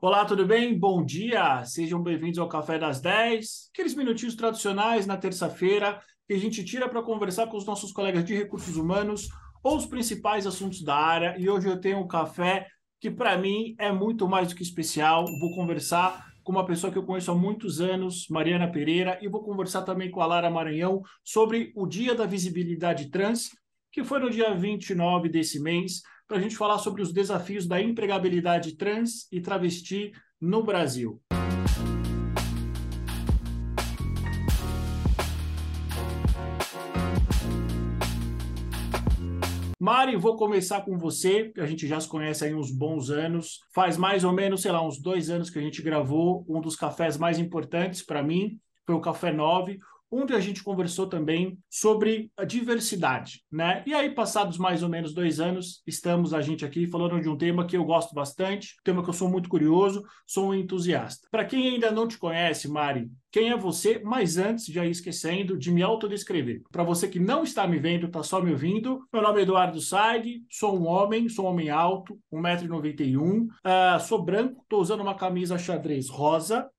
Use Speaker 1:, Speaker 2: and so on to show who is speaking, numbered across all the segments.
Speaker 1: Olá, tudo bem? Bom dia! Sejam bem-vindos ao Café das 10, aqueles minutinhos tradicionais na terça-feira que a gente tira para conversar com os nossos colegas de recursos humanos ou os principais assuntos da área. E hoje eu tenho um café que, para mim, é muito mais do que especial. Vou conversar com uma pessoa que eu conheço há muitos anos, Mariana Pereira, e vou conversar também com a Lara Maranhão sobre o Dia da Visibilidade Trans, que foi no dia 29 desse mês para a gente falar sobre os desafios da empregabilidade trans e travesti no Brasil. Mari, vou começar com você, que a gente já se conhece aí uns bons anos. Faz mais ou menos, sei lá, uns dois anos que a gente gravou um dos cafés mais importantes para mim, foi o Café 9, onde a gente conversou também sobre a diversidade, né? E aí, passados mais ou menos dois anos, estamos a gente aqui falando de um tema que eu gosto bastante, tema que eu sou muito curioso, sou um entusiasta. Para quem ainda não te conhece, Mari, quem é você, mas antes, já ia esquecendo de me autodescrever. Para você que não está me vendo, está só me ouvindo, meu nome é Eduardo Saig, sou um homem, sou um homem alto, 1,91m, uh, sou branco, estou usando uma camisa xadrez rosa,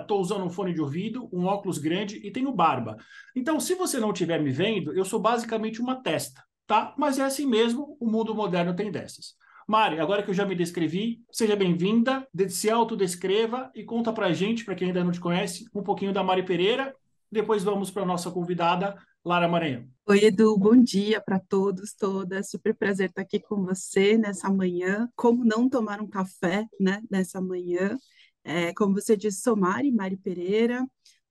Speaker 1: estou uh, usando um fone de ouvido, um óculos grande e tenho barba. Então, se você não estiver me vendo, eu sou basicamente uma testa, tá? Mas é assim mesmo, o mundo moderno tem dessas. Mari, agora que eu já me descrevi, seja bem-vinda, se autodescreva e conta pra gente, para quem ainda não te conhece, um pouquinho da Mari Pereira. Depois vamos para a nossa convidada, Lara Maranhão.
Speaker 2: Oi, Edu, bom dia para todos, todas. Super prazer estar aqui com você nessa manhã. Como não tomar um café, né, nessa manhã? É, como você disse, sou Mari, Mari Pereira,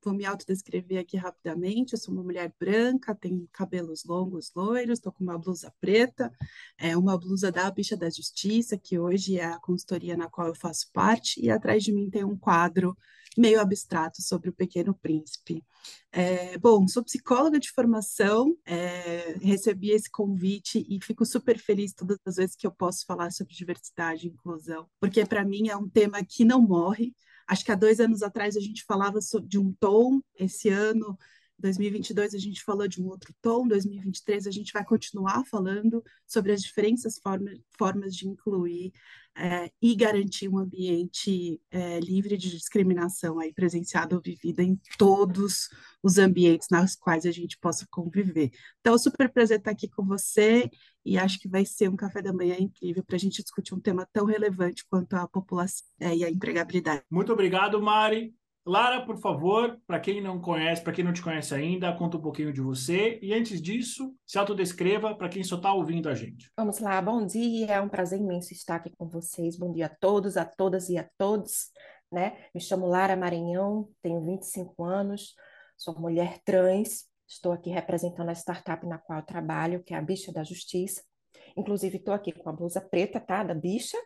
Speaker 2: Vou me autodescrever aqui rapidamente. Eu sou uma mulher branca, tenho cabelos longos, loiros, estou com uma blusa preta, é uma blusa da Bicha da Justiça, que hoje é a consultoria na qual eu faço parte, e atrás de mim tem um quadro meio abstrato sobre o Pequeno Príncipe. É, bom, sou psicóloga de formação, é, recebi esse convite e fico super feliz todas as vezes que eu posso falar sobre diversidade e inclusão, porque para mim é um tema que não morre, Acho que há dois anos atrás a gente falava de um tom, esse ano, 2022, a gente falou de um outro tom, 2023 a gente vai continuar falando sobre as diferentes forma, formas de incluir é, e garantir um ambiente é, livre de discriminação aí presenciada ou vivida em todos os ambientes nos quais a gente possa conviver. Então, super prazer estar aqui com você e acho que vai ser um café da manhã incrível para a gente discutir um tema tão relevante quanto a população é, e a empregabilidade.
Speaker 1: Muito obrigado, Mari. Lara, por favor, para quem não conhece, para quem não te conhece ainda, conta um pouquinho de você. E antes disso, se autodescreva para quem só está ouvindo a gente.
Speaker 3: Vamos lá, bom dia, é um prazer imenso estar aqui com vocês. Bom dia a todos, a todas e a todos. Né? Me chamo Lara Maranhão, tenho 25 anos, sou mulher trans, estou aqui representando a startup na qual trabalho, que é a Bicha da Justiça. Inclusive, estou aqui com a blusa preta, tá? Da bicha.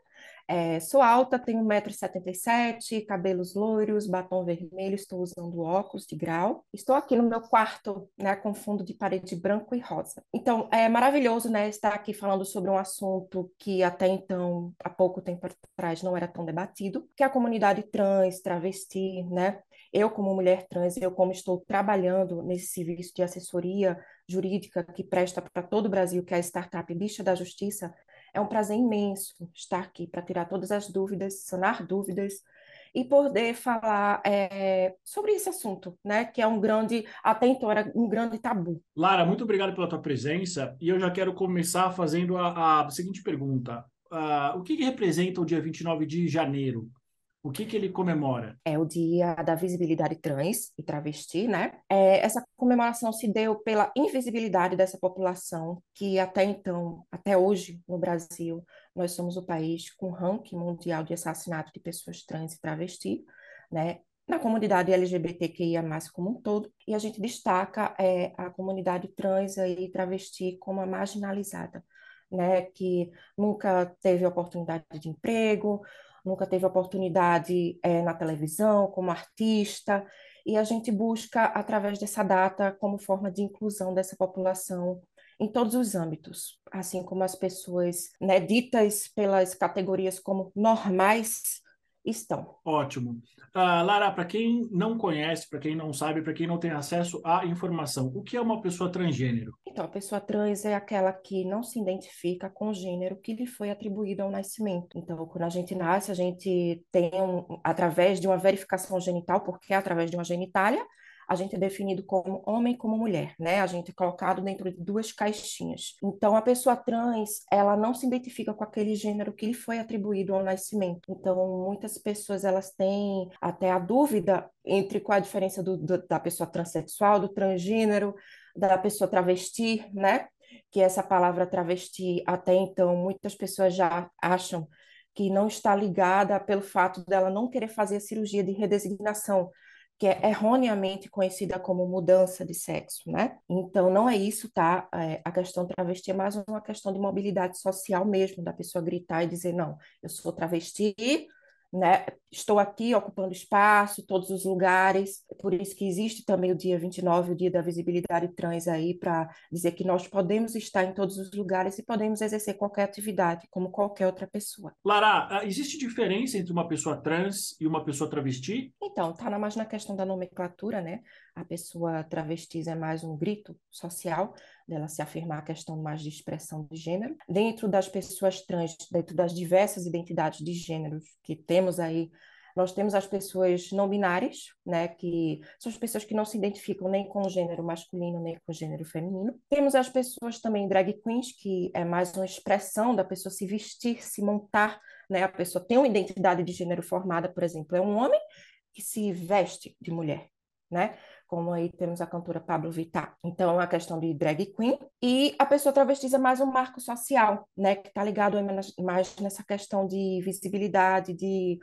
Speaker 3: É, sou alta, tenho 1,77m, cabelos loiros, batom vermelho, estou usando óculos de grau. Estou aqui no meu quarto, né, com fundo de parede branco e rosa. Então, é maravilhoso, né, estar aqui falando sobre um assunto que até então, há pouco tempo atrás, não era tão debatido, que é a comunidade trans, travesti, né? Eu, como mulher trans, eu como estou trabalhando nesse serviço de assessoria jurídica que presta para todo o Brasil, que é a startup Bicha da Justiça, é um prazer imenso estar aqui para tirar todas as dúvidas, sanar dúvidas e poder falar é, sobre esse assunto, né? Que é um grande, até então um grande tabu.
Speaker 1: Lara, muito obrigado pela tua presença e eu já quero começar fazendo a, a seguinte pergunta. Uh, o que, que representa o dia 29 de janeiro o que, que ele comemora?
Speaker 3: É o Dia da Visibilidade Trans e Travesti, né? É, essa comemoração se deu pela invisibilidade dessa população, que até então, até hoje, no Brasil, nós somos o país com ranking mundial de assassinato de pessoas trans e travesti, né? Na comunidade LGBTQIA+, como um todo, e a gente destaca é, a comunidade trans e travesti como a marginalizada, né? Que nunca teve oportunidade de emprego, nunca teve oportunidade é, na televisão, como artista, e a gente busca, através dessa data, como forma de inclusão dessa população em todos os âmbitos, assim como as pessoas né, ditas pelas categorias como normais, estão.
Speaker 1: Ótimo. Uh, Lara, para quem não conhece, para quem não sabe, para quem não tem acesso à informação, o que é uma pessoa transgênero?
Speaker 3: Então, a pessoa trans é aquela que não se identifica com o gênero que lhe foi atribuído ao nascimento. Então, quando a gente nasce, a gente tem, um, através de uma verificação genital, porque é através de uma genitália, a gente é definido como homem como mulher, né? A gente é colocado dentro de duas caixinhas. Então, a pessoa trans, ela não se identifica com aquele gênero que lhe foi atribuído ao nascimento. Então, muitas pessoas, elas têm até a dúvida entre qual a diferença do, do, da pessoa transexual, do transgênero, da pessoa travesti, né? Que essa palavra travesti, até então, muitas pessoas já acham que não está ligada pelo fato dela não querer fazer a cirurgia de redesignação, que é erroneamente conhecida como mudança de sexo, né? Então, não é isso, tá? É, a questão travesti é mais uma questão de mobilidade social mesmo, da pessoa gritar e dizer, não, eu sou travesti, né? Estou aqui ocupando espaço, todos os lugares, por isso que existe também o dia 29, o dia da visibilidade trans aí, para dizer que nós podemos estar em todos os lugares e podemos exercer qualquer atividade, como qualquer outra pessoa.
Speaker 1: Lara, ah, existe diferença entre uma pessoa trans e uma pessoa travesti?
Speaker 3: Então, está mais na questão da nomenclatura, né? A pessoa travesti é mais um grito social, dela se afirmar a questão mais de expressão de gênero. Dentro das pessoas trans, dentro das diversas identidades de gêneros que temos aí, nós temos as pessoas não binárias, né, que são as pessoas que não se identificam nem com o gênero masculino nem com o gênero feminino. Temos as pessoas também drag queens, que é mais uma expressão da pessoa se vestir, se montar, né? A pessoa tem uma identidade de gênero formada, por exemplo, é um homem que se veste de mulher, né? Como aí temos a cantora Pablo Vittar. Então, a questão de drag queen. E a pessoa travestiza é mais um marco social, né? Que está ligado mais nessa questão de visibilidade, de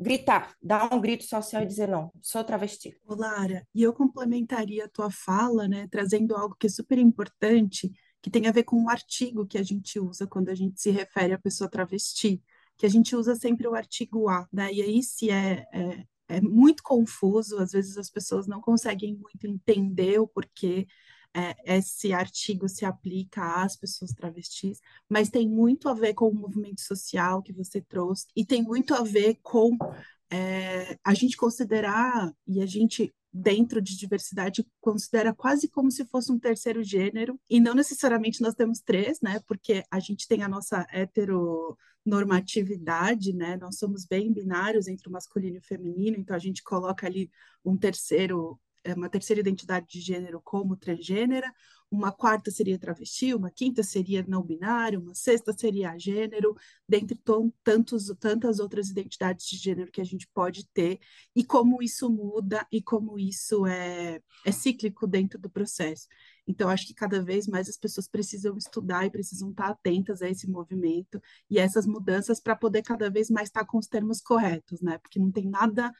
Speaker 3: gritar, dar um grito social e dizer não, sou travesti.
Speaker 2: Lara, e eu complementaria a tua fala, né, trazendo algo que é super importante, que tem a ver com o artigo que a gente usa quando a gente se refere à pessoa travesti, que a gente usa sempre o artigo A, né? E aí se é, é é muito confuso, às vezes as pessoas não conseguem muito entender o porquê é, esse artigo se aplica às pessoas travestis, mas tem muito a ver com o movimento social que você trouxe, e tem muito a ver com é, a gente considerar, e a gente dentro de diversidade considera quase como se fosse um terceiro gênero, e não necessariamente nós temos três, né? Porque a gente tem a nossa heteronormatividade, né? Nós somos bem binários entre o masculino e o feminino, então a gente coloca ali um terceiro é, uma terceira identidade de gênero como transgênera, uma quarta seria travesti, uma quinta seria não binário, uma sexta seria gênero, dentre tantos, tantas outras identidades de gênero que a gente pode ter, e como isso muda e como isso é, é cíclico dentro do processo. Então, acho que cada vez mais as pessoas precisam estudar e precisam estar atentas a esse movimento e a essas mudanças para poder cada vez mais estar com os termos corretos, né? Porque não tem nada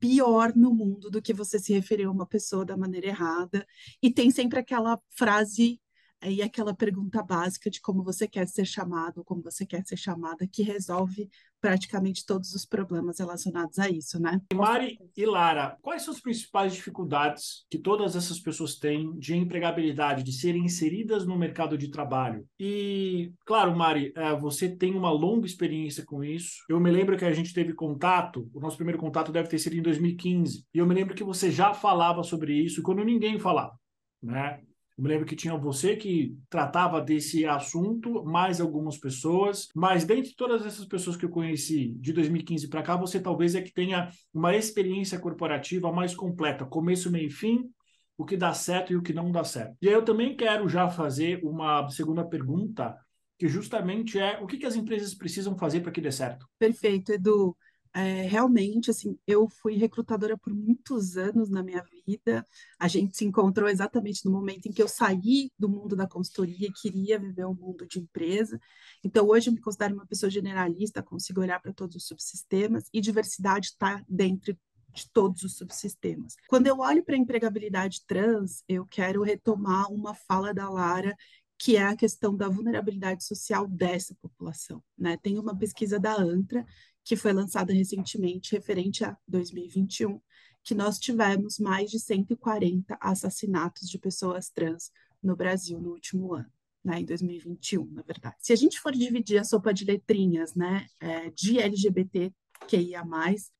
Speaker 2: pior no mundo do que você se referir a uma pessoa da maneira errada. E tem sempre aquela frase e aquela pergunta básica de como você quer ser chamado, como você quer ser chamada, que resolve praticamente todos os problemas relacionados a isso, né?
Speaker 1: Mari e Lara, quais são as principais dificuldades que todas essas pessoas têm de empregabilidade, de serem inseridas no mercado de trabalho? E, claro, Mari, é, você tem uma longa experiência com isso. Eu me lembro que a gente teve contato, o nosso primeiro contato deve ter sido em 2015, e eu me lembro que você já falava sobre isso quando ninguém falava, né? Eu me lembro que tinha você que tratava desse assunto, mais algumas pessoas, mas dentre todas essas pessoas que eu conheci de 2015 para cá, você talvez é que tenha uma experiência corporativa mais completa, começo, meio e fim, o que dá certo e o que não dá certo. E aí eu também quero já fazer uma segunda pergunta, que justamente é o que, que as empresas precisam fazer para que dê certo?
Speaker 2: Perfeito, Edu é, realmente, assim, eu fui recrutadora por muitos anos na minha vida. A gente se encontrou exatamente no momento em que eu saí do mundo da consultoria e queria viver o um mundo de empresa. Então, hoje eu me considero uma pessoa generalista, consigo olhar para todos os subsistemas e diversidade está dentro de todos os subsistemas. Quando eu olho para a empregabilidade trans, eu quero retomar uma fala da Lara que é a questão da vulnerabilidade social dessa população. Né? Tem uma pesquisa da ANTRA que foi lançada recentemente, referente a 2021, que nós tivemos mais de 140 assassinatos de pessoas trans no Brasil no último ano. Né, em 2021, na verdade. Se a gente for dividir a sopa de letrinhas, né, é, de LGBT QIA+.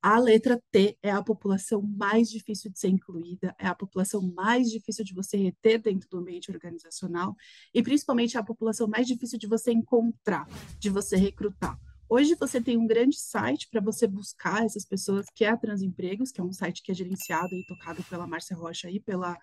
Speaker 2: A letra T é a população mais difícil de ser incluída, é a população mais difícil de você reter dentro do ambiente organizacional e principalmente é a população mais difícil de você encontrar, de você recrutar. Hoje você tem um grande site para você buscar essas pessoas, que é a Transempregos, que é um site que é gerenciado e tocado pela Márcia Rocha e pela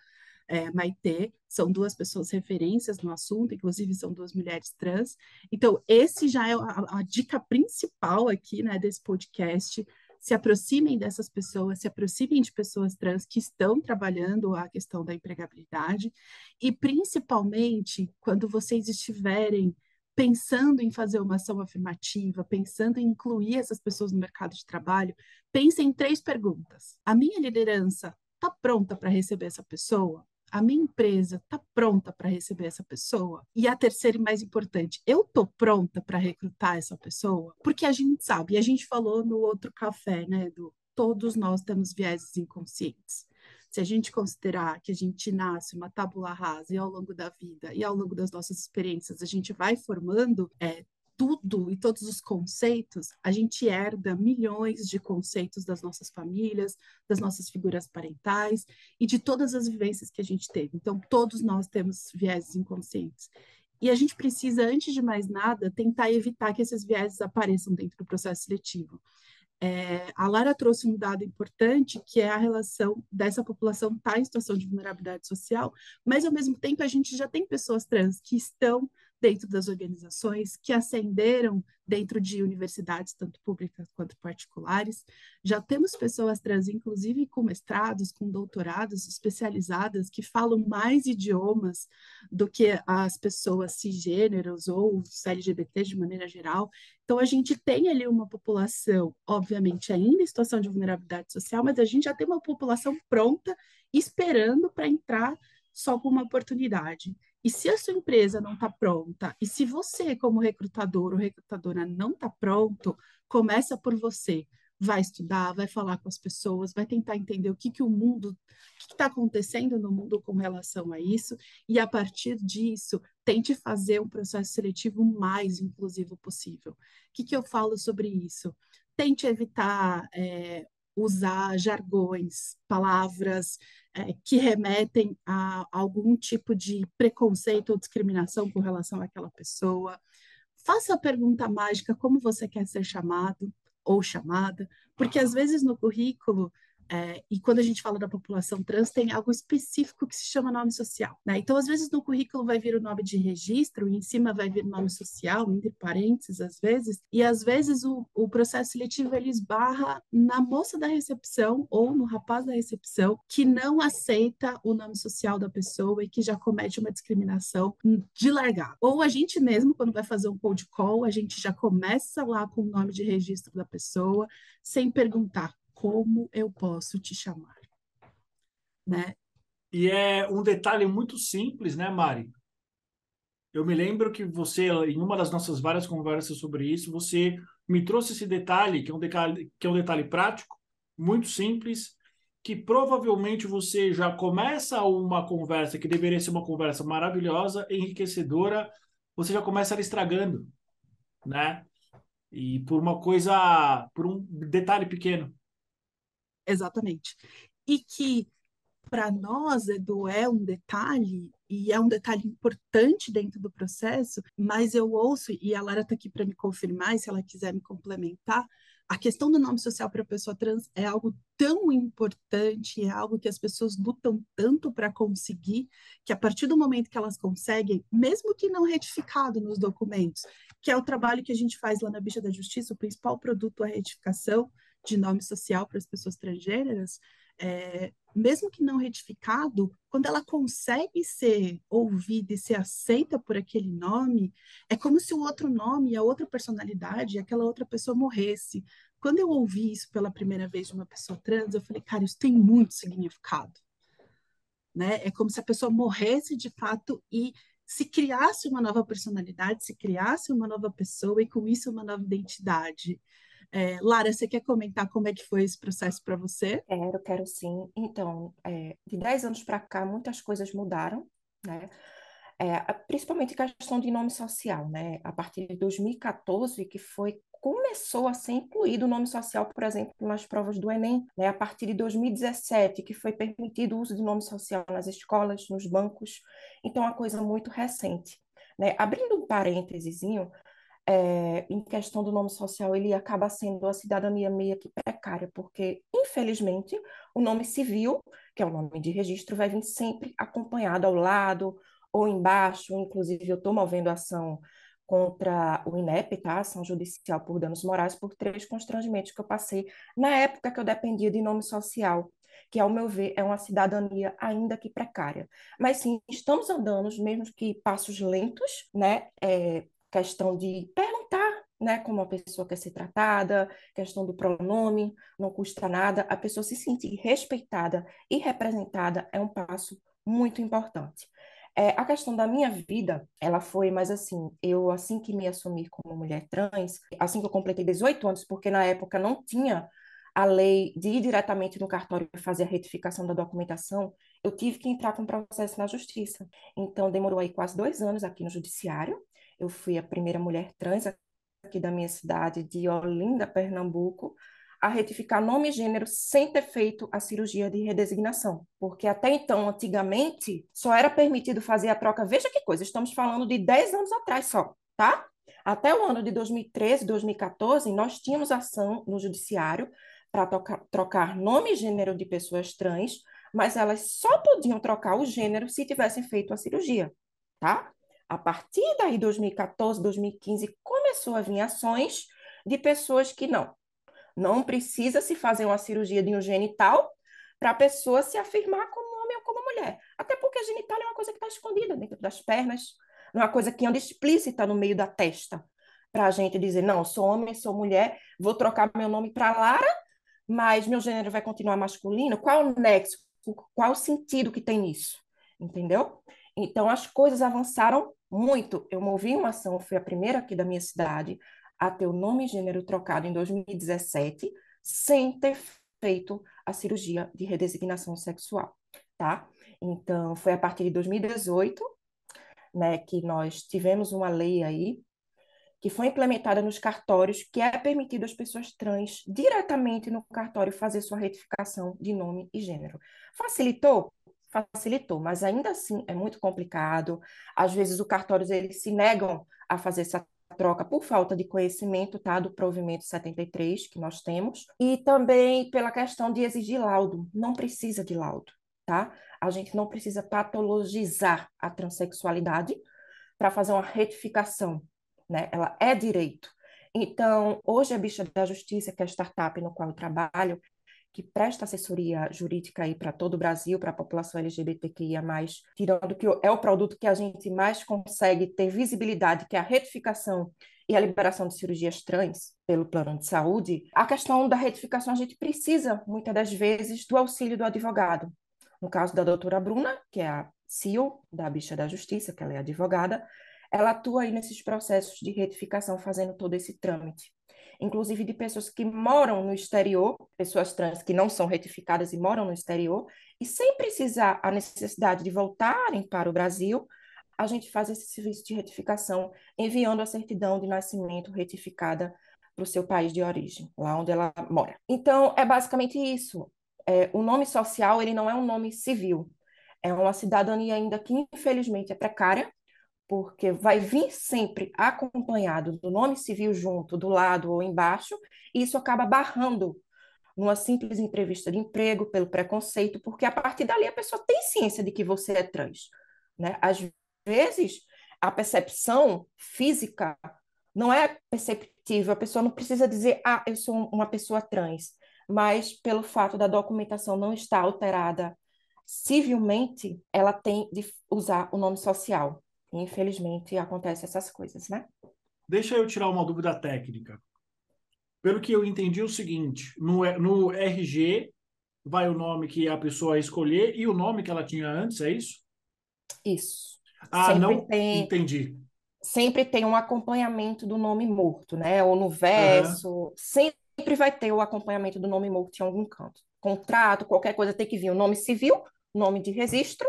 Speaker 2: é, Maitê, são duas pessoas referências no assunto, inclusive são duas mulheres trans. Então, esse já é a, a dica principal aqui né, desse podcast. Se aproximem dessas pessoas, se aproximem de pessoas trans que estão trabalhando a questão da empregabilidade, e principalmente quando vocês estiverem pensando em fazer uma ação afirmativa, pensando em incluir essas pessoas no mercado de trabalho, pense em três perguntas. A minha liderança está pronta para receber essa pessoa? A minha empresa está pronta para receber essa pessoa? E a terceira e mais importante, eu estou pronta para recrutar essa pessoa? Porque a gente sabe, e a gente falou no outro café, né, do todos nós temos vieses inconscientes se a gente considerar que a gente nasce uma tábula rasa e ao longo da vida e ao longo das nossas experiências a gente vai formando é, tudo e todos os conceitos, a gente herda milhões de conceitos das nossas famílias, das nossas figuras parentais e de todas as vivências que a gente teve. Então, todos nós temos vieses inconscientes. E a gente precisa, antes de mais nada, tentar evitar que esses vieses apareçam dentro do processo seletivo. É, a Lara trouxe um dado importante, que é a relação dessa população estar tá em situação de vulnerabilidade social, mas, ao mesmo tempo, a gente já tem pessoas trans que estão dentro das organizações, que ascenderam dentro de universidades, tanto públicas quanto particulares. Já temos pessoas trans, inclusive com mestrados, com doutorados especializadas, que falam mais idiomas do que as pessoas cisgêneros ou LGBT de maneira geral. Então, a gente tem ali uma população, obviamente, ainda em situação de vulnerabilidade social, mas a gente já tem uma população pronta, esperando para entrar só com uma oportunidade. E se a sua empresa não está pronta, e se você, como recrutador ou recrutadora, não está pronto, começa por você. Vai estudar, vai falar com as pessoas, vai tentar entender o que, que o mundo, o que está acontecendo no mundo com relação a isso, e a partir disso, tente fazer um processo seletivo mais inclusivo possível. O que, que eu falo sobre isso? Tente evitar é, usar jargões, palavras é, que remetem a algum tipo de preconceito ou discriminação com relação àquela pessoa. Faça a pergunta mágica como você quer ser chamado ou chamada, porque às vezes no currículo é, e quando a gente fala da população trans, tem algo específico que se chama nome social. Né? Então, às vezes, no currículo vai vir o nome de registro, e em cima vai vir o nome social, entre parênteses, às vezes, e às vezes o, o processo seletivo ele esbarra na moça da recepção ou no rapaz da recepção que não aceita o nome social da pessoa e que já comete uma discriminação de largar. Ou a gente mesmo, quando vai fazer um cold call, a gente já começa lá com o nome de registro da pessoa, sem perguntar como eu posso te chamar, né?
Speaker 1: E é um detalhe muito simples, né, Mari? Eu me lembro que você, em uma das nossas várias conversas sobre isso, você me trouxe esse detalhe, que é um detalhe, que é um detalhe prático, muito simples, que provavelmente você já começa uma conversa que deveria ser uma conversa maravilhosa, enriquecedora, você já começa ela estragando, né? E por uma coisa, por um detalhe pequeno.
Speaker 2: Exatamente. E que, para nós, Edu, é um detalhe, e é um detalhe importante dentro do processo, mas eu ouço, e a Lara está aqui para me confirmar, se ela quiser me complementar, a questão do nome social para a pessoa trans é algo tão importante, é algo que as pessoas lutam tanto para conseguir, que a partir do momento que elas conseguem, mesmo que não retificado nos documentos, que é o trabalho que a gente faz lá na Bicha da Justiça, o principal produto é a retificação, de nome social para as pessoas transgêneras, é, mesmo que não retificado, quando ela consegue ser ouvida e ser aceita por aquele nome, é como se o outro nome, a outra personalidade, aquela outra pessoa morresse. Quando eu ouvi isso pela primeira vez de uma pessoa trans, eu falei, cara, isso tem muito significado. Né? É como se a pessoa morresse de fato e se criasse uma nova personalidade, se criasse uma nova pessoa e com isso uma nova identidade. É, Lara, você quer comentar como é que foi esse processo para você?
Speaker 3: Quero, quero sim. Então, é, de 10 anos para cá, muitas coisas mudaram, né? É, principalmente questão de nome social, né? A partir de 2014, que foi começou a ser incluído o nome social, por exemplo, nas provas do Enem, né, a partir de 2017, que foi permitido o uso de nome social nas escolas, nos bancos. Então, é uma coisa muito recente. Né? Abrindo um parênteses, é, em questão do nome social, ele acaba sendo a cidadania meio que precária, porque, infelizmente, o nome civil, que é o nome de registro, vai vir sempre acompanhado ao lado ou embaixo. Inclusive, eu estou movendo ação contra o INEP, tá? Ação judicial por danos morais, por três constrangimentos que eu passei na época que eu dependia de nome social, que, ao meu ver, é uma cidadania ainda que precária. Mas sim, estamos andando, mesmo que passos lentos, né? É, questão de perguntar né, como a pessoa quer ser tratada, questão do pronome, não custa nada, a pessoa se sentir respeitada e representada é um passo muito importante. É, a questão da minha vida, ela foi mais assim, eu assim que me assumi como mulher trans, assim que eu completei 18 anos, porque na época não tinha a lei de ir diretamente no cartório fazer a retificação da documentação, eu tive que entrar com um processo na justiça. Então, demorou aí quase dois anos aqui no judiciário, eu fui a primeira mulher trans aqui da minha cidade, de Olinda, Pernambuco, a retificar nome e gênero sem ter feito a cirurgia de redesignação. Porque até então, antigamente, só era permitido fazer a troca. Veja que coisa, estamos falando de 10 anos atrás só, tá? Até o ano de 2013, 2014, nós tínhamos ação no judiciário para trocar nome e gênero de pessoas trans, mas elas só podiam trocar o gênero se tivessem feito a cirurgia, tá? A partir daí, 2014, 2015, começou a vir ações de pessoas que não, não precisa se fazer uma cirurgia de um genital para a pessoa se afirmar como homem ou como mulher. Até porque a genital é uma coisa que está escondida dentro das pernas, não é uma coisa que anda explícita no meio da testa. Para a gente dizer, não, sou homem, sou mulher, vou trocar meu nome para Lara, mas meu gênero vai continuar masculino. Qual o nexo? Qual o sentido que tem nisso? Entendeu? Então, as coisas avançaram muito. Eu movi uma ação, fui a primeira aqui da minha cidade a ter o nome e gênero trocado em 2017, sem ter feito a cirurgia de redesignação sexual, tá? Então, foi a partir de 2018, né, que nós tivemos uma lei aí que foi implementada nos cartórios, que é permitido às pessoas trans diretamente no cartório fazer sua retificação de nome e gênero. Facilitou? Facilitou, mas ainda assim é muito complicado. Às vezes, os cartórios eles se negam a fazer essa troca por falta de conhecimento, tá, do provimento 73 que nós temos, e também pela questão de exigir laudo. Não precisa de laudo, tá? A gente não precisa patologizar a transexualidade para fazer uma retificação, né? Ela é direito. Então, hoje a Bicha da Justiça, que é a startup no qual eu trabalho, que presta assessoria jurídica aí para todo o Brasil, para a população LGBTQIA+, tirando que é o produto que a gente mais consegue ter visibilidade, que é a retificação e a liberação de cirurgias trans pelo plano de saúde, a questão da retificação a gente precisa, muitas das vezes, do auxílio do advogado. No caso da doutora Bruna, que é a CEO da Bicha da Justiça, que ela é advogada, ela atua aí nesses processos de retificação, fazendo todo esse trâmite inclusive de pessoas que moram no exterior, pessoas trans que não são retificadas e moram no exterior, e sem precisar a necessidade de voltarem para o Brasil, a gente faz esse serviço de retificação, enviando a certidão de nascimento retificada para o seu país de origem, lá onde ela mora. Então, é basicamente isso. É, o nome social ele não é um nome civil, é uma cidadania ainda que infelizmente é precária, porque vai vir sempre acompanhado do nome civil junto, do lado ou embaixo, e isso acaba barrando numa simples entrevista de emprego pelo preconceito, porque a partir dali a pessoa tem ciência de que você é trans. Né? Às vezes, a percepção física não é perceptível, a pessoa não precisa dizer, ah, eu sou uma pessoa trans, mas pelo fato da documentação não estar alterada civilmente, ela tem de usar o nome social. Infelizmente, acontecem essas coisas, né?
Speaker 1: Deixa eu tirar uma dúvida técnica. Pelo que eu entendi, é o seguinte: no, no RG vai o nome que a pessoa escolher e o nome que ela tinha antes, é isso?
Speaker 3: Isso.
Speaker 1: Ah, sempre não tem, entendi.
Speaker 3: Sempre tem um acompanhamento do nome morto, né? Ou no verso, uhum. sempre vai ter o acompanhamento do nome morto em algum canto. Contrato, qualquer coisa tem que vir o nome civil, nome de registro,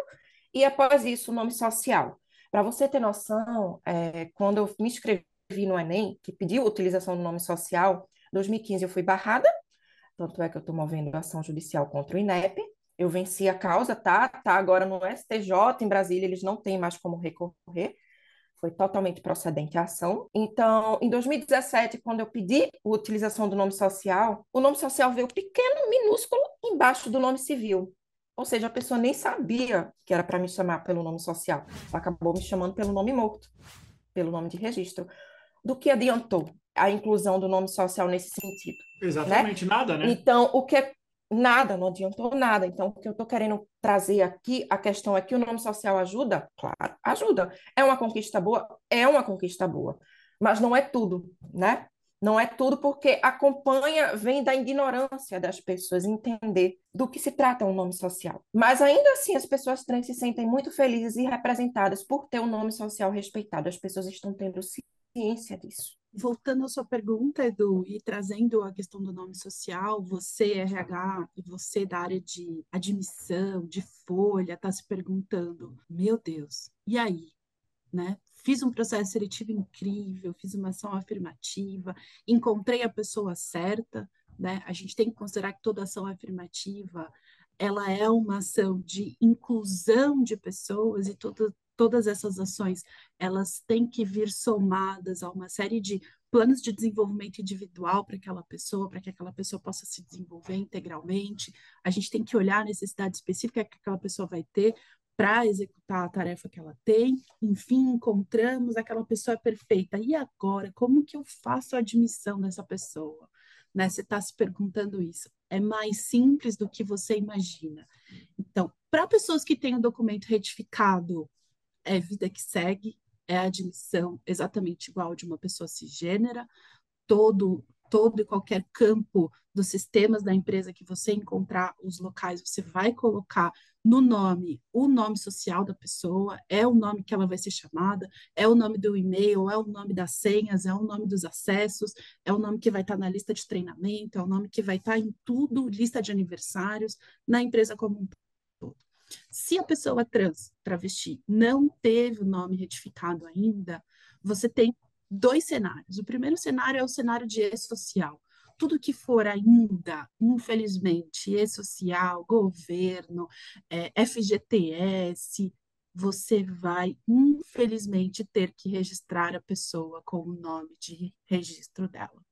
Speaker 3: e após isso o nome social. Para você ter noção, é, quando eu me inscrevi no Enem, que pediu utilização do nome social, em 2015 eu fui barrada, tanto é que eu estou movendo ação judicial contra o INEP. Eu venci a causa, tá? Tá agora no STJ em Brasília, eles não têm mais como recorrer. Foi totalmente procedente a ação. Então, em 2017, quando eu pedi a utilização do nome social, o nome social veio pequeno, minúsculo, embaixo do nome civil. Ou seja, a pessoa nem sabia que era para me chamar pelo nome social. Ela acabou me chamando pelo nome morto, pelo nome de registro. Do que adiantou a inclusão do nome social nesse sentido?
Speaker 1: Exatamente,
Speaker 3: né?
Speaker 1: nada, né?
Speaker 3: Então, o que é nada, não adiantou nada. Então, o que eu estou querendo trazer aqui, a questão é que o nome social ajuda? Claro, ajuda. É uma conquista boa? É uma conquista boa. Mas não é tudo, né? Não é tudo porque acompanha, vem da ignorância das pessoas entender do que se trata um nome social. Mas ainda assim, as pessoas trans se sentem muito felizes e representadas por ter um nome social respeitado. As pessoas estão tendo ciência disso.
Speaker 2: Voltando à sua pergunta, Edu, e trazendo a questão do nome social, você, RH, e você da área de admissão, de folha, está se perguntando: meu Deus, e aí? Né? Fiz um processo seletivo incrível, fiz uma ação afirmativa, encontrei a pessoa certa, né? A gente tem que considerar que toda ação afirmativa ela é uma ação de inclusão de pessoas e toda, todas essas ações elas têm que vir somadas a uma série de planos de desenvolvimento individual para aquela pessoa, para que aquela pessoa possa se desenvolver integralmente. A gente tem que olhar a necessidade específica que aquela pessoa vai ter para executar a tarefa que ela tem. Enfim, encontramos aquela pessoa perfeita. E agora, como que eu faço a admissão dessa pessoa? Né? Você está se perguntando isso. É mais simples do que você imagina. Então, para pessoas que têm o documento retificado, é vida que segue, é a admissão exatamente igual de uma pessoa cisgênera, todo todo e qualquer campo dos sistemas da empresa que você encontrar os locais, você vai colocar no nome o nome social da pessoa, é o nome que ela vai ser chamada, é o nome do e-mail, é o nome das senhas, é o nome dos acessos, é o nome que vai estar na lista de treinamento, é o nome que vai estar em tudo, lista de aniversários, na empresa como um se a pessoa trans, travesti, não teve o nome retificado ainda, você tem dois cenários. O primeiro cenário é o cenário de e-social. Tudo que for ainda, infelizmente, e-social, governo, é, FGTS, você vai, infelizmente, ter que registrar a pessoa com o nome de registro dela.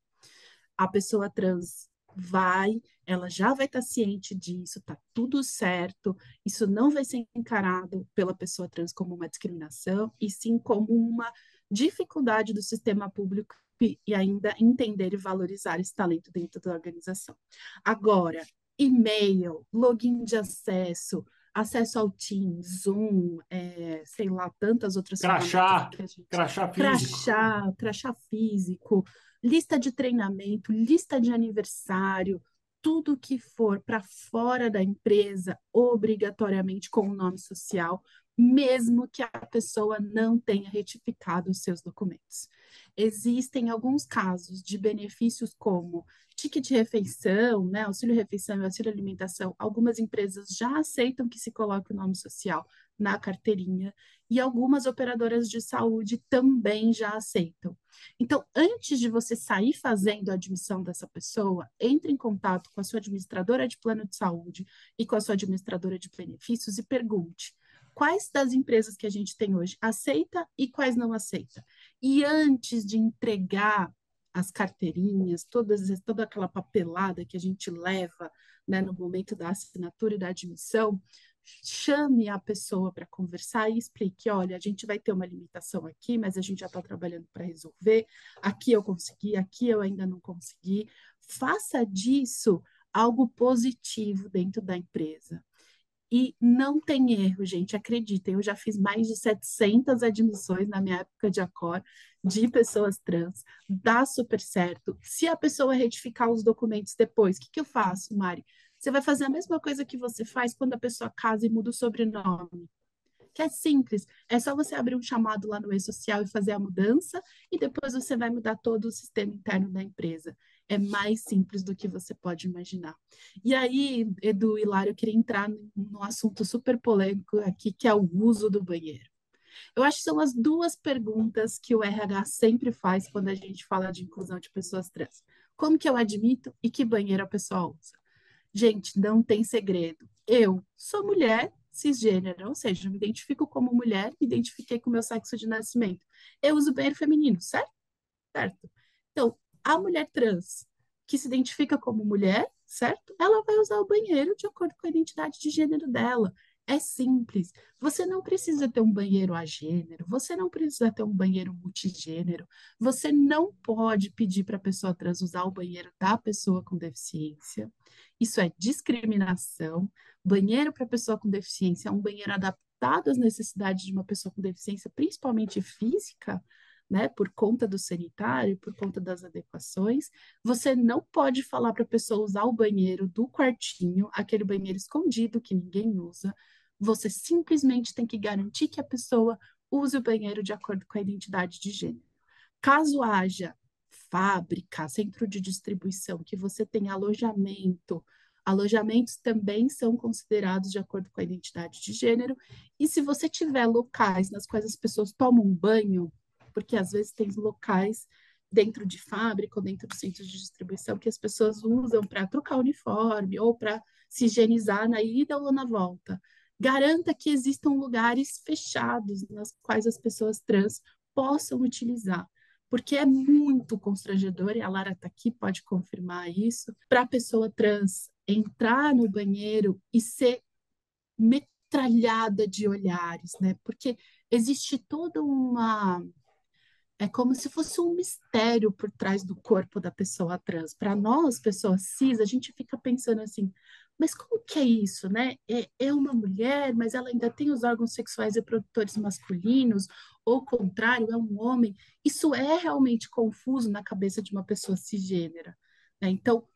Speaker 2: A pessoa trans vai, ela já vai estar tá ciente disso, tá tudo certo, isso não vai ser encarado pela pessoa trans como uma discriminação, e sim como uma dificuldade do sistema público e ainda entender e valorizar esse talento dentro da organização. Agora, e-mail, login de acesso, acesso ao Teams, Zoom, é, sei lá, tantas outras
Speaker 1: crachá, gente... crachá físico.
Speaker 2: Crachá, crachá físico, lista de treinamento, lista de aniversário, tudo que for para fora da empresa, obrigatoriamente com o nome social, mesmo que a pessoa não tenha retificado os seus documentos. Existem alguns casos de benefícios como ticket de refeição, né, auxílio refeição e auxílio alimentação. Algumas empresas já aceitam que se coloque o nome social na carteirinha e algumas operadoras de saúde também já aceitam. Então, antes de você sair fazendo a admissão dessa pessoa, entre em contato com a sua administradora de plano de saúde e com a sua administradora de benefícios e pergunte: quais das empresas que a gente tem hoje aceita e quais não aceita. E antes de entregar as carteirinhas, todas, toda aquela papelada que a gente leva né, no momento da assinatura e da admissão, chame a pessoa para conversar e explique: olha, a gente vai ter uma limitação aqui, mas a gente já está trabalhando para resolver. Aqui eu consegui, aqui eu ainda não consegui. Faça disso algo positivo dentro da empresa. E não tem erro, gente, acreditem, eu já fiz mais de 700 admissões na minha época de Acor de pessoas trans, dá super certo. Se a pessoa retificar os documentos depois, o que, que eu faço, Mari? Você vai fazer a mesma coisa que você faz quando a pessoa casa e muda o sobrenome. Que é simples, é só você abrir um chamado lá no e-social e fazer a mudança, e depois você vai mudar todo o sistema interno da empresa é mais simples do que você pode imaginar. E aí, Edu e Hilário, eu queria entrar num assunto super polêmico aqui, que é o uso do banheiro. Eu acho que são as duas perguntas que o RH sempre faz quando a gente fala de inclusão de pessoas trans. Como que eu admito e que banheiro a pessoa usa? Gente, não tem segredo. Eu sou mulher cisgênero, ou seja, me identifico como mulher, me identifiquei com o meu sexo de nascimento. Eu uso banheiro feminino, certo? Certo. Então, a mulher trans que se identifica como mulher, certo? Ela vai usar o banheiro de acordo com a identidade de gênero dela. É simples. Você não precisa ter um banheiro a gênero, você não precisa ter um banheiro multigênero, você não pode pedir para a pessoa trans usar o banheiro da pessoa com deficiência. Isso é discriminação. Banheiro para pessoa com deficiência é um banheiro adaptado às necessidades de uma pessoa com deficiência, principalmente física, né, por conta do sanitário, por conta das adequações, você não pode falar para a pessoa usar o banheiro do quartinho, aquele banheiro escondido que ninguém usa, você simplesmente tem que garantir que a pessoa use o banheiro de acordo com a identidade de gênero. Caso haja fábrica, centro de distribuição, que você tem alojamento, alojamentos também são considerados de acordo com a identidade de gênero. E se você tiver locais nas quais as pessoas tomam banho, porque às vezes tem locais dentro de fábrica ou dentro do centro de distribuição que as pessoas usam para trocar uniforme ou para se higienizar na ida ou na volta garanta que existam lugares fechados nas quais as pessoas trans possam utilizar. Porque é muito constrangedor, e a Lara está aqui, pode confirmar isso, para a pessoa trans entrar no banheiro e ser metralhada de olhares, né? Porque existe toda uma. É como se fosse um mistério por trás do corpo da pessoa trans. Para nós, pessoas cis, a gente fica pensando assim: mas como que é isso, né? É, é uma mulher, mas ela ainda tem os órgãos sexuais reprodutores masculinos, ou contrário, é um homem. Isso é realmente confuso na cabeça de uma pessoa cisgênera. Né? Então,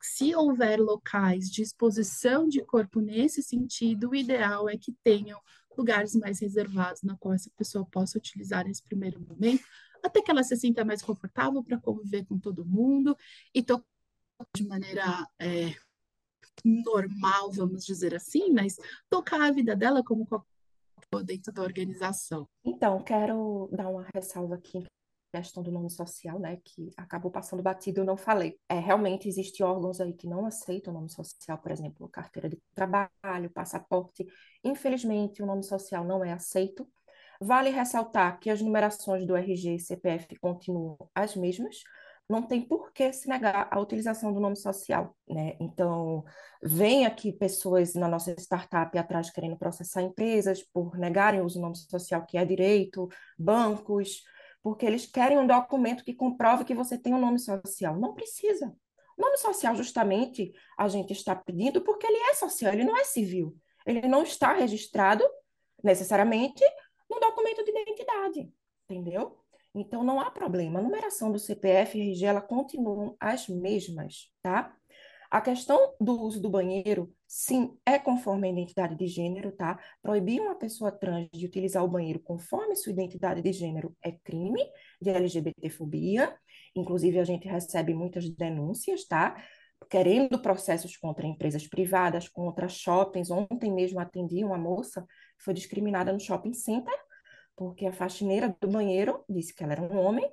Speaker 2: se houver locais de exposição de corpo nesse sentido, o ideal é que tenham lugares mais reservados na qual essa pessoa possa utilizar nesse primeiro momento, até que ela se sinta mais confortável para conviver com todo mundo e tocar de maneira é, normal, vamos dizer assim, mas tocar a vida dela como qualquer dentro da organização.
Speaker 3: Então, quero dar uma ressalva aqui questão do nome social, né, que acabou passando batido, eu não falei. É, realmente existem órgãos aí que não aceitam o nome social, por exemplo, carteira de trabalho, passaporte. Infelizmente, o nome social não é aceito. Vale ressaltar que as numerações do RG e CPF continuam as mesmas, não tem por que se negar a utilização do nome social, né? Então, vem aqui pessoas na nossa startup atrás querendo processar empresas por negarem o uso do nome social, que é direito, bancos, porque eles querem um documento que comprove que você tem um nome social. Não precisa. O nome social, justamente, a gente está pedindo porque ele é social, ele não é civil. Ele não está registrado, necessariamente, no documento de identidade, entendeu? Então, não há problema. A numeração do CPF e RG, ela continuam as mesmas, tá? A questão do uso do banheiro, sim, é conforme a identidade de gênero, tá? Proibir uma pessoa trans de utilizar o banheiro conforme sua identidade de gênero é crime de LGBTfobia. Inclusive, a gente recebe muitas denúncias, tá? Querendo processos contra empresas privadas, contra shoppings. Ontem mesmo atendi uma moça foi discriminada no shopping center porque a faxineira do banheiro disse que ela era um homem,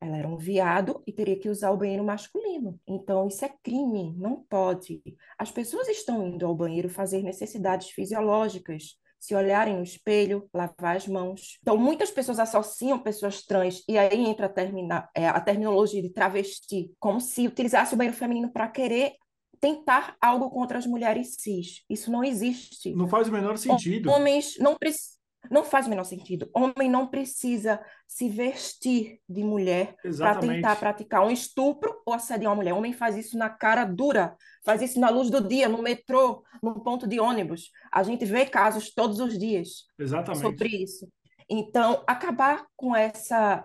Speaker 3: ela era um viado e teria que usar o banheiro masculino. Então, isso é crime, não pode. As pessoas estão indo ao banheiro fazer necessidades fisiológicas, se olharem no espelho, lavar as mãos. Então, muitas pessoas associam pessoas trans, e aí entra a, termina, é, a terminologia de travesti, como se utilizasse o banheiro feminino para querer tentar algo contra as mulheres cis. Isso não existe.
Speaker 1: Não faz o menor sentido.
Speaker 3: Homens não precisam não faz o menor sentido. Homem não precisa se vestir de mulher para tentar praticar um estupro ou assediar uma mulher. Homem faz isso na cara dura, faz isso na luz do dia, no metrô, no ponto de ônibus. A gente vê casos todos os dias
Speaker 1: Exatamente.
Speaker 3: sobre isso. Então, acabar com essa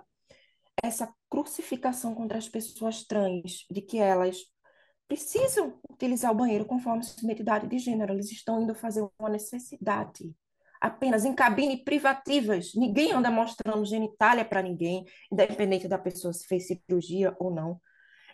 Speaker 3: essa crucificação contra as pessoas trans, de que elas precisam utilizar o banheiro conforme sua identidade de gênero, eles estão indo fazer uma necessidade apenas em cabine privativas. Ninguém anda mostrando genitália para ninguém, independente da pessoa se fez cirurgia ou não.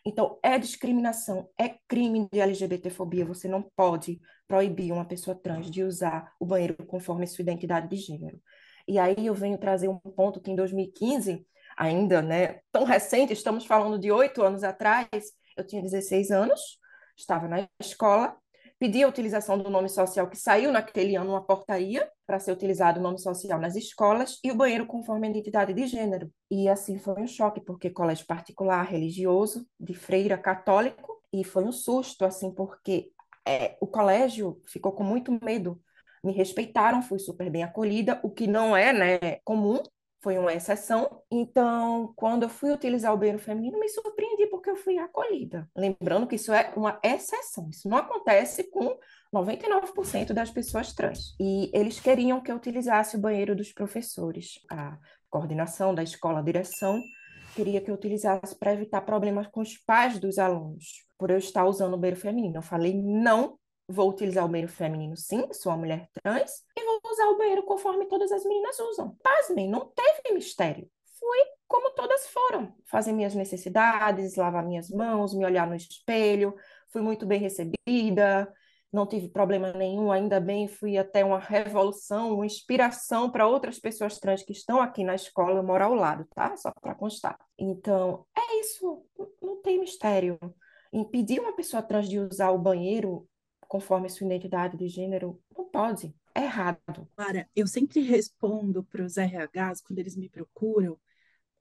Speaker 3: Então, é discriminação, é crime de LGBTfobia. Você não pode proibir uma pessoa trans de usar o banheiro conforme sua identidade de gênero. E aí eu venho trazer um ponto que em 2015, ainda, né, tão recente, estamos falando de oito anos atrás, eu tinha 16 anos, estava na escola, pedi a utilização do nome social que saiu naquele ano uma portaria para ser utilizado o nome social nas escolas e o banheiro conforme a identidade de gênero. E assim foi um choque, porque colégio particular, religioso, de freira católico, e foi um susto, assim, porque é, o colégio ficou com muito medo. Me respeitaram, fui super bem acolhida, o que não é né, comum, foi uma exceção. Então, quando eu fui utilizar o banheiro feminino, me surpreendi porque eu fui acolhida. Lembrando que isso é uma exceção, isso não acontece com 99% das pessoas trans. E eles queriam que eu utilizasse o banheiro dos professores. A coordenação da escola, a direção, queria que eu utilizasse para evitar problemas com os pais dos alunos, por eu estar usando o banheiro feminino. Eu falei, não vou utilizar o banheiro feminino sim, sou uma mulher trans, e vou usar o banheiro conforme todas as meninas usam. Pasmem, não teve mistério. Fui como todas foram, fazer minhas necessidades, lavar minhas mãos, me olhar no espelho, fui muito bem recebida, não tive problema nenhum, ainda bem, fui até uma revolução, uma inspiração para outras pessoas trans que estão aqui na escola, eu moro ao lado, tá? Só para constar. Então, é isso, não tem mistério. Impedir uma pessoa trans de usar o banheiro conforme sua identidade de gênero, não pode, é errado.
Speaker 2: Clara, eu sempre respondo para os RHs quando eles me procuram,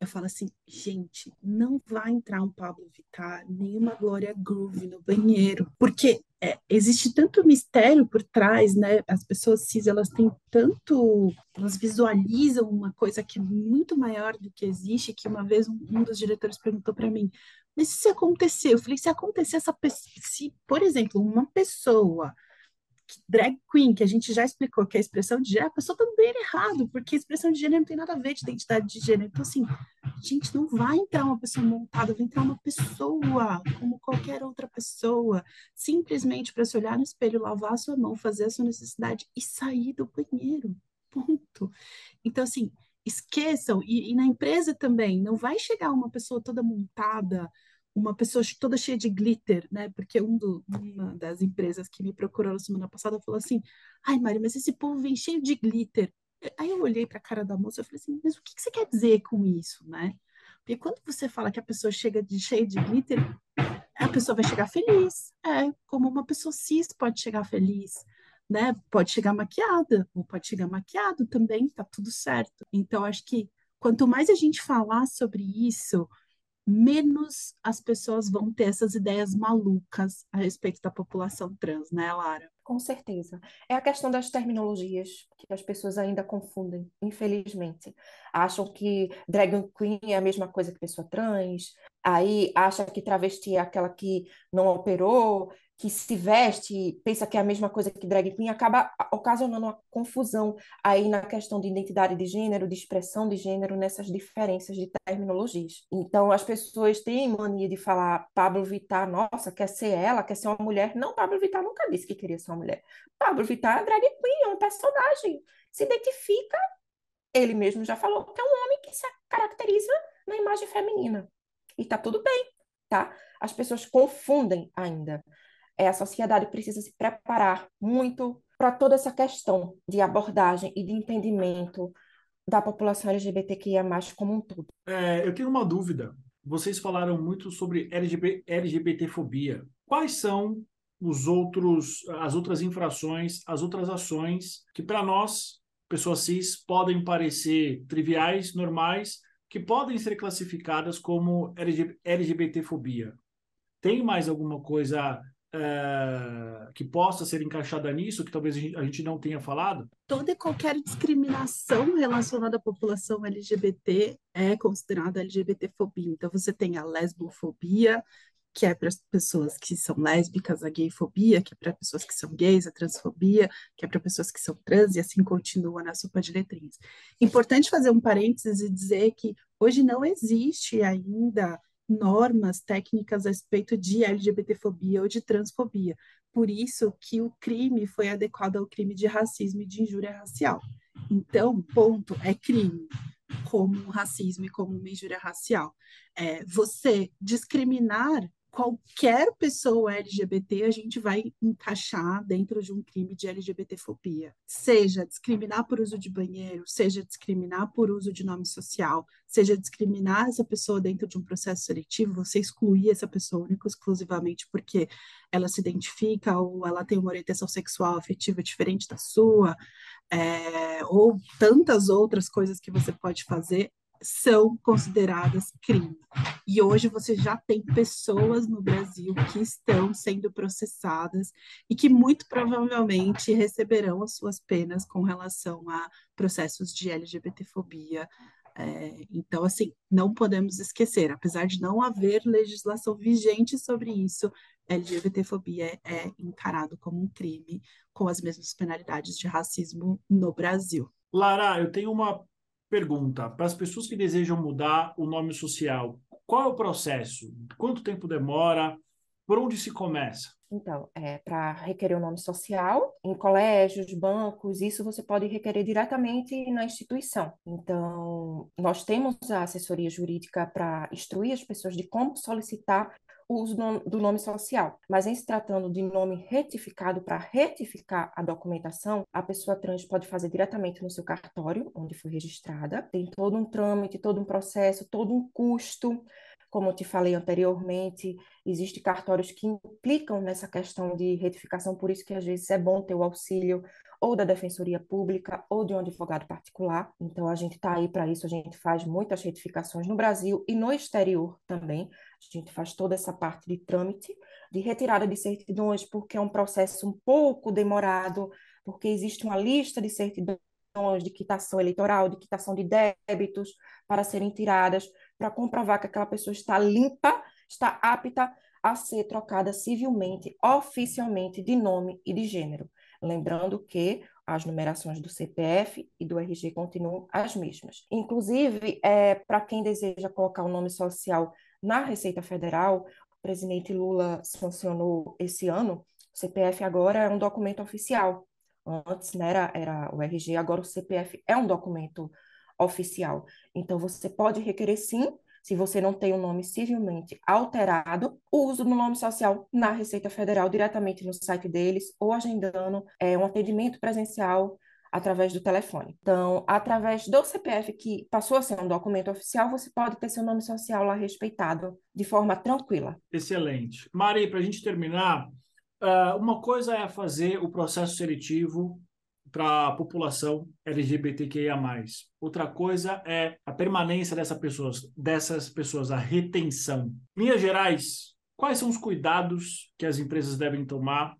Speaker 2: eu falo assim, gente, não vai entrar um Pablo Vittar, nenhuma Glória Groove no banheiro, porque é, existe tanto mistério por trás, né? As pessoas cis, elas têm tanto, elas visualizam uma coisa que é muito maior do que existe, que uma vez um, um dos diretores perguntou para mim, mas se acontecer, eu falei, se acontecer essa pessoa, se, por exemplo, uma pessoa drag queen, que a gente já explicou que a expressão de gênero, a pessoa está bem errado, porque a expressão de gênero não tem nada a ver de identidade de gênero. Então, assim, gente, não vai entrar uma pessoa montada, vai entrar uma pessoa, como qualquer outra pessoa, simplesmente para se olhar no espelho, lavar a sua mão, fazer a sua necessidade e sair do banheiro. Ponto. Então, assim, esqueçam, e, e na empresa também, não vai chegar uma pessoa toda montada, uma pessoa toda cheia de glitter, né? Porque um do, uma das empresas que me procurou na semana passada falou assim: ai, Mari, mas esse povo vem cheio de glitter. Aí eu olhei para a cara da moça e falei assim: mas o que, que você quer dizer com isso, né? Porque quando você fala que a pessoa chega de cheia de glitter, a pessoa vai chegar feliz. É, como uma pessoa cis pode chegar feliz, né? Pode chegar maquiada, ou pode chegar maquiado também, tá tudo certo. Então, acho que quanto mais a gente falar sobre isso, menos as pessoas vão ter essas ideias malucas a respeito da população trans, né, Lara?
Speaker 3: Com certeza. É a questão das terminologias que as pessoas ainda confundem, infelizmente. Acham que drag queen é a mesma coisa que pessoa trans, aí acha que travesti é aquela que não operou, que se veste, pensa que é a mesma coisa que drag queen, acaba ocasionando uma confusão aí na questão de identidade de gênero, de expressão de gênero, nessas diferenças de terminologias. Então, as pessoas têm mania de falar Pablo Vittar, nossa, quer ser ela, quer ser uma mulher. Não, Pablo Vittar nunca disse que queria ser uma mulher. Pablo Vittar é drag queen, é um personagem. Se identifica, ele mesmo já falou que é um homem que se caracteriza na imagem feminina. E tá tudo bem, tá? As pessoas confundem ainda é, a sociedade precisa se preparar muito para toda essa questão de abordagem e de entendimento da população LGBTQIA+, como um todo.
Speaker 1: É, eu tenho uma dúvida. Vocês falaram muito sobre LGBT, LGBTfobia. Quais são os outros, as outras infrações, as outras ações que para nós, pessoas cis, podem parecer triviais, normais, que podem ser classificadas como LGBTfobia? Tem mais alguma coisa é, que possa ser encaixada nisso, que talvez a gente, a gente não tenha falado?
Speaker 2: Toda e qualquer discriminação relacionada à população LGBT é considerada LGBTfobia. Então, você tem a lesbofobia, que é para as pessoas que são lésbicas, a gayfobia, que é para pessoas que são gays, a transfobia, que é para pessoas que são trans, e assim continua na sopa de letrinhas. Importante fazer um parênteses e dizer que hoje não existe ainda normas técnicas a respeito de LGBTfobia ou de transfobia. Por isso que o crime foi adequado ao crime de racismo e de injúria racial. Então, ponto, é crime, como um racismo e como uma injúria racial. É, você discriminar qualquer pessoa LGBT a gente vai encaixar dentro de um crime de LGBTfobia. Seja discriminar por uso de banheiro, seja discriminar por uso de nome social, seja discriminar essa pessoa dentro de um processo seletivo, você excluir essa pessoa única exclusivamente porque ela se identifica ou ela tem uma orientação sexual afetiva diferente da sua, é, ou tantas outras coisas que você pode fazer, são consideradas crime. E hoje você já tem pessoas no Brasil que estão sendo processadas e que muito provavelmente receberão as suas penas com relação a processos de LGBTfobia. É, então, assim, não podemos esquecer, apesar de não haver legislação vigente sobre isso, LGBTfobia é encarado como um crime com as mesmas penalidades de racismo no Brasil.
Speaker 1: Lara, eu tenho uma pergunta para as pessoas que desejam mudar o nome social. Qual é o processo? Quanto tempo demora? Por onde se começa?
Speaker 3: Então, é, para requerer o um nome social, em colégios, bancos, isso você pode requerer diretamente na instituição. Então, nós temos a assessoria jurídica para instruir as pessoas de como solicitar o uso do nome social. Mas em se tratando de nome retificado, para retificar a documentação, a pessoa trans pode fazer diretamente no seu cartório, onde foi registrada. Tem todo um trâmite, todo um processo, todo um custo. Como eu te falei anteriormente, existem cartórios que implicam nessa questão de retificação, por isso que às vezes é bom ter o auxílio ou da Defensoria Pública ou de um advogado particular. Então, a gente está aí para isso, a gente faz muitas retificações no Brasil e no exterior também. A gente faz toda essa parte de trâmite, de retirada de certidões, porque é um processo um pouco demorado, porque existe uma lista de certidões de quitação eleitoral, de quitação de débitos para serem tiradas, para comprovar que aquela pessoa está limpa, está apta a ser trocada civilmente, oficialmente, de nome e de gênero. Lembrando que as numerações do CPF e do RG continuam as mesmas. Inclusive, é, para quem deseja colocar o nome social na Receita Federal, o presidente Lula sancionou esse ano, o CPF agora é um documento oficial. Antes né, era, era o RG, agora o CPF é um documento oficial. Então, você pode requerer sim se você não tem o nome civilmente alterado, o uso do nome social na Receita Federal diretamente no site deles ou agendando é, um atendimento presencial através do telefone. Então, através do CPF, que passou a ser um documento oficial, você pode ter seu nome social lá respeitado de forma tranquila.
Speaker 1: Excelente. Mari, para a gente terminar, uh, uma coisa é fazer o processo seletivo para a população LGBTQIA+. Outra coisa é a permanência dessas pessoas, dessas pessoas, a retenção. Minas Gerais, quais são os cuidados que as empresas devem tomar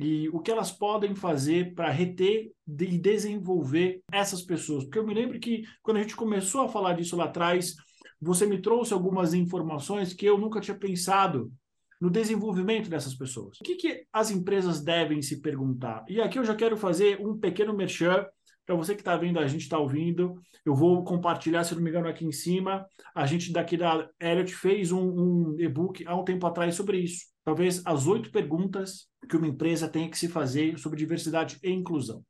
Speaker 1: e o que elas podem fazer para reter e desenvolver essas pessoas? Porque eu me lembro que quando a gente começou a falar disso lá atrás, você me trouxe algumas informações que eu nunca tinha pensado no desenvolvimento dessas pessoas. O que, que as empresas devem se perguntar? E aqui eu já quero fazer um pequeno merchan para você que está vendo, a gente está ouvindo. Eu vou compartilhar, se não me engano, aqui em cima. A gente daqui da Elliot fez um, um e-book há um tempo atrás sobre isso. Talvez as oito perguntas que uma empresa tem que se fazer sobre diversidade e inclusão.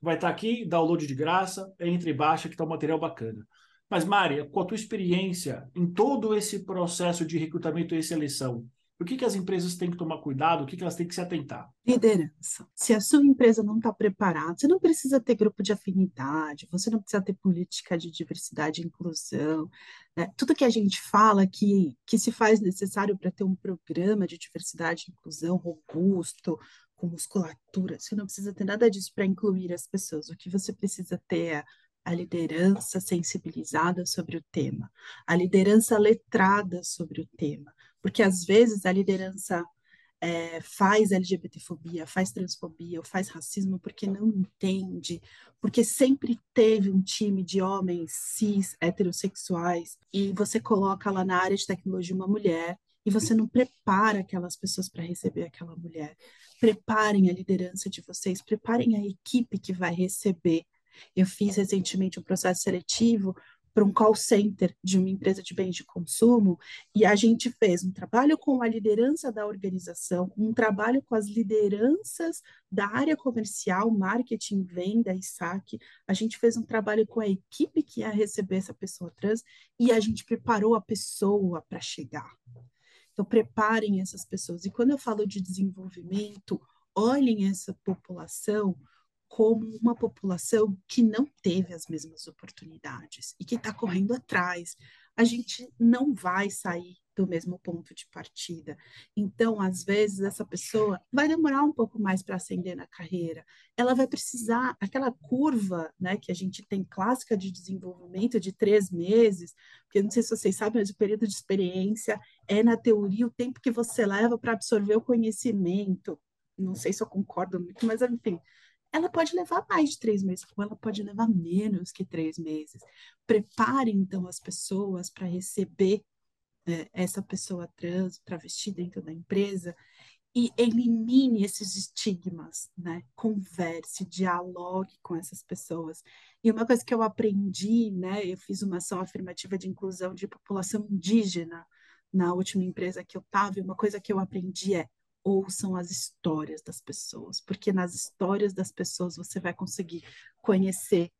Speaker 1: Vai estar aqui, download de graça, entre e baixa, que está um material bacana. Mas, Mari, com a tua experiência em todo esse processo de recrutamento e seleção, o que, que as empresas têm que tomar cuidado? O que, que elas têm que se atentar?
Speaker 2: Liderança. Se a sua empresa não está preparada, você não precisa ter grupo de afinidade, você não precisa ter política de diversidade e inclusão. Né? Tudo que a gente fala que, que se faz necessário para ter um programa de diversidade e inclusão robusto, com musculatura, você não precisa ter nada disso para incluir as pessoas. O que você precisa ter é a liderança sensibilizada sobre o tema, a liderança letrada sobre o tema, porque às vezes a liderança é, faz LGBTfobia, faz transfobia ou faz racismo porque não entende, porque sempre teve um time de homens cis, heterossexuais, e você coloca lá na área de tecnologia uma mulher, e você não prepara aquelas pessoas para receber aquela mulher. Preparem a liderança de vocês, preparem a equipe que vai receber. Eu fiz recentemente um processo seletivo para um call center de uma empresa de bens de consumo e a gente fez um trabalho com a liderança da organização, um trabalho com as lideranças da área comercial, marketing, venda e saque. A gente fez um trabalho com a equipe que ia receber essa pessoa trans e a gente preparou a pessoa para chegar. Então, preparem essas pessoas. E quando eu falo de desenvolvimento, olhem essa população como uma população que não teve as mesmas oportunidades e que está correndo atrás. A gente não vai sair do mesmo ponto de partida. Então, às vezes, essa pessoa vai demorar um pouco mais para ascender na carreira. Ela vai precisar, aquela curva né, que a gente tem clássica de desenvolvimento de três meses, porque não sei se vocês sabem, mas o período de experiência é, na teoria, o tempo que você leva para absorver o conhecimento. Não sei se eu concordo muito, mas enfim, ela pode levar mais de três meses, ou ela pode levar menos que três meses. Prepare, então, as pessoas para receber é, essa pessoa trans, travesti dentro da empresa, e elimine esses estigmas, né? Converse, dialogue com essas pessoas. E uma coisa que eu aprendi, né? Eu fiz uma ação afirmativa de inclusão de população indígena na última empresa que eu estava, e uma coisa que eu aprendi é ouçam as histórias das pessoas, porque nas histórias das pessoas você vai conseguir conhecer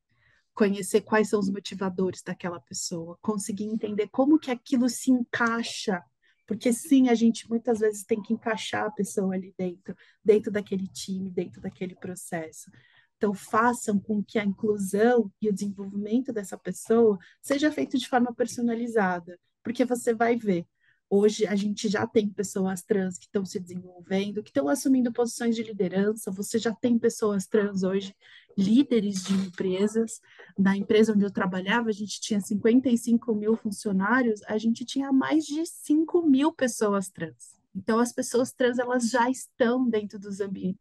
Speaker 2: conhecer quais são os motivadores daquela pessoa, conseguir entender como que aquilo se encaixa, porque sim, a gente muitas vezes tem que encaixar a pessoa ali dentro, dentro daquele time, dentro daquele processo. Então, façam com que a inclusão e o desenvolvimento dessa pessoa seja feito de forma personalizada, porque você vai ver Hoje a gente já tem pessoas trans que estão se desenvolvendo, que estão assumindo posições de liderança. Você já tem pessoas trans hoje, líderes de empresas. Na empresa onde eu trabalhava, a gente tinha 55 mil funcionários, a gente tinha mais de 5 mil pessoas trans. Então, as pessoas trans elas já estão dentro dos ambientes,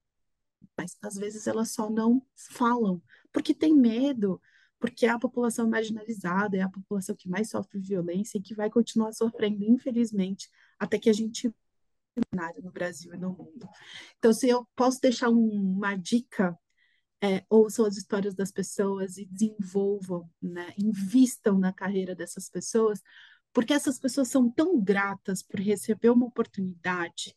Speaker 2: mas às vezes elas só não falam, porque tem medo, porque é a população marginalizada, é a população que mais sofre violência e que vai continuar sofrendo, infelizmente, até que a gente no Brasil e no mundo. Então, se eu posso deixar um, uma dica, é, ouçam as histórias das pessoas e desenvolvam, né, invistam na carreira dessas pessoas, porque essas pessoas são tão gratas por receber uma oportunidade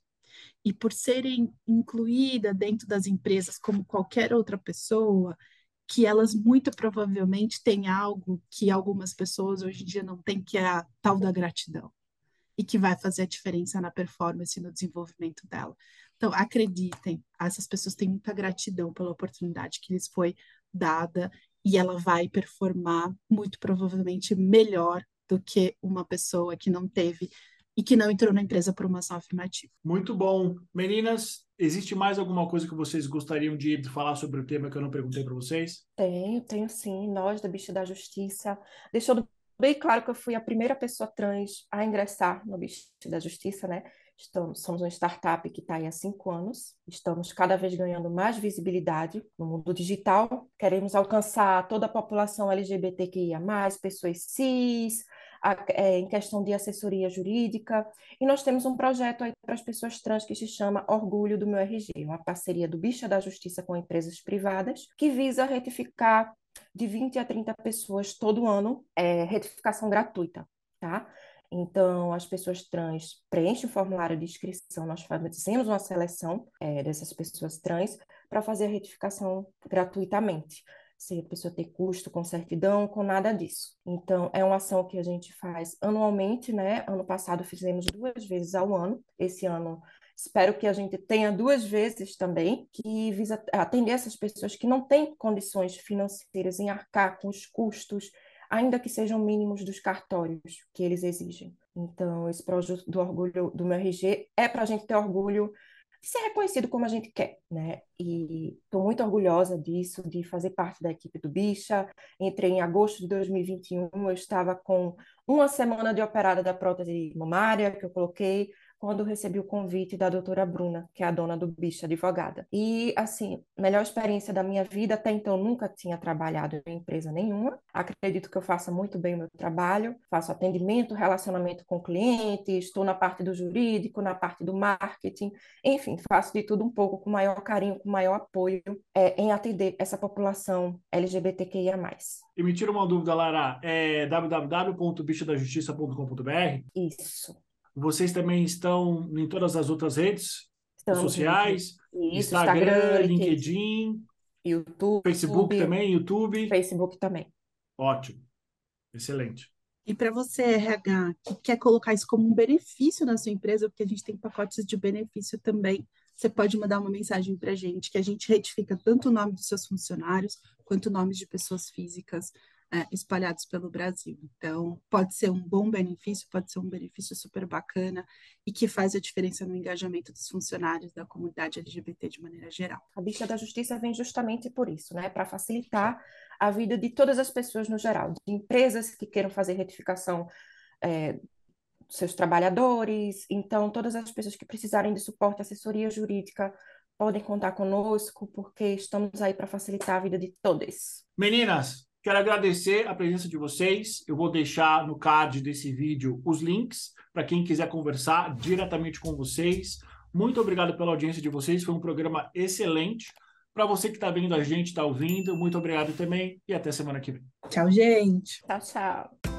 Speaker 2: e por serem incluídas dentro das empresas como qualquer outra pessoa, que elas muito provavelmente têm algo que algumas pessoas hoje em dia não têm, que é a tal da gratidão, e que vai fazer a diferença na performance e no desenvolvimento dela. Então, acreditem, essas pessoas têm muita gratidão pela oportunidade que lhes foi dada, e ela vai performar muito provavelmente melhor do que uma pessoa que não teve e que não entrou na empresa por uma ação afirmativa.
Speaker 1: Muito bom. Meninas, existe mais alguma coisa que vocês gostariam de falar sobre o tema que eu não perguntei para vocês?
Speaker 3: Tenho, tenho sim. Nós, da Bicha da Justiça, deixando bem claro que eu fui a primeira pessoa trans a ingressar no Bicho da Justiça, né? Estamos, somos uma startup que está aí há cinco anos, estamos cada vez ganhando mais visibilidade no mundo digital, queremos alcançar toda a população LGBTQIA, pessoas cis, é, em questão de assessoria jurídica. E nós temos um projeto aí para as pessoas trans que se chama Orgulho do Meu RG, uma parceria do Bicha da Justiça com empresas privadas, que visa retificar de 20 a 30 pessoas todo ano, é, retificação gratuita, tá? Então, as pessoas trans preenchem o formulário de inscrição, nós fazemos uma seleção é, dessas pessoas trans para fazer a retificação gratuitamente se a pessoa ter custo com certidão, com nada disso. Então, é uma ação que a gente faz anualmente, né? Ano passado fizemos duas vezes ao ano, esse ano espero que a gente tenha duas vezes também, que visa atender essas pessoas que não têm condições financeiras em arcar com os custos, ainda que sejam mínimos dos cartórios que eles exigem. Então, esse projeto do orgulho do meu RG é para a gente ter orgulho ser reconhecido como a gente quer, né? E estou muito orgulhosa disso, de fazer parte da equipe do Bicha. Entrei em agosto de 2021, eu estava com uma semana de operada da prótese mamária que eu coloquei, quando recebi o convite da doutora Bruna, que é a dona do bicho, advogada. E, assim, melhor experiência da minha vida, até então nunca tinha trabalhado em empresa nenhuma. Acredito que eu faça muito bem o meu trabalho, faço atendimento, relacionamento com clientes, estou na parte do jurídico, na parte do marketing, enfim, faço de tudo um pouco com maior carinho, com maior apoio é, em atender essa população LGBTQIA+.
Speaker 1: E me tira uma dúvida, Lara, é www.bichodajustiça.com.br?
Speaker 3: Isso.
Speaker 1: Vocês também estão em todas as outras redes Estamos sociais? Isso,
Speaker 3: Instagram, Instagram
Speaker 1: LinkedIn,
Speaker 3: YouTube,
Speaker 1: Facebook também, YouTube.
Speaker 3: Facebook também.
Speaker 1: Ótimo. Excelente.
Speaker 2: E para você, RH, que quer colocar isso como um benefício na sua empresa, porque a gente tem pacotes de benefício também, você pode mandar uma mensagem para a gente, que a gente retifica tanto o nome dos seus funcionários, quanto nomes de pessoas físicas é, espalhados pelo Brasil. Então, pode ser um bom benefício, pode ser um benefício super bacana e que faz a diferença no engajamento dos funcionários da comunidade LGBT de maneira geral.
Speaker 3: A bicha da justiça vem justamente por isso, né? Para facilitar a vida de todas as pessoas no geral, de empresas que queiram fazer retificação é, seus trabalhadores. Então, todas as pessoas que precisarem de suporte, assessoria jurídica, podem contar conosco, porque estamos aí para facilitar a vida de todos.
Speaker 1: Meninas, Quero agradecer a presença de vocês. Eu vou deixar no card desse vídeo os links para quem quiser conversar diretamente com vocês. Muito obrigado pela audiência de vocês. Foi um programa excelente. Para você que está vendo a gente, está ouvindo, muito obrigado também e até semana que vem.
Speaker 2: Tchau, gente.
Speaker 3: Tchau, tchau.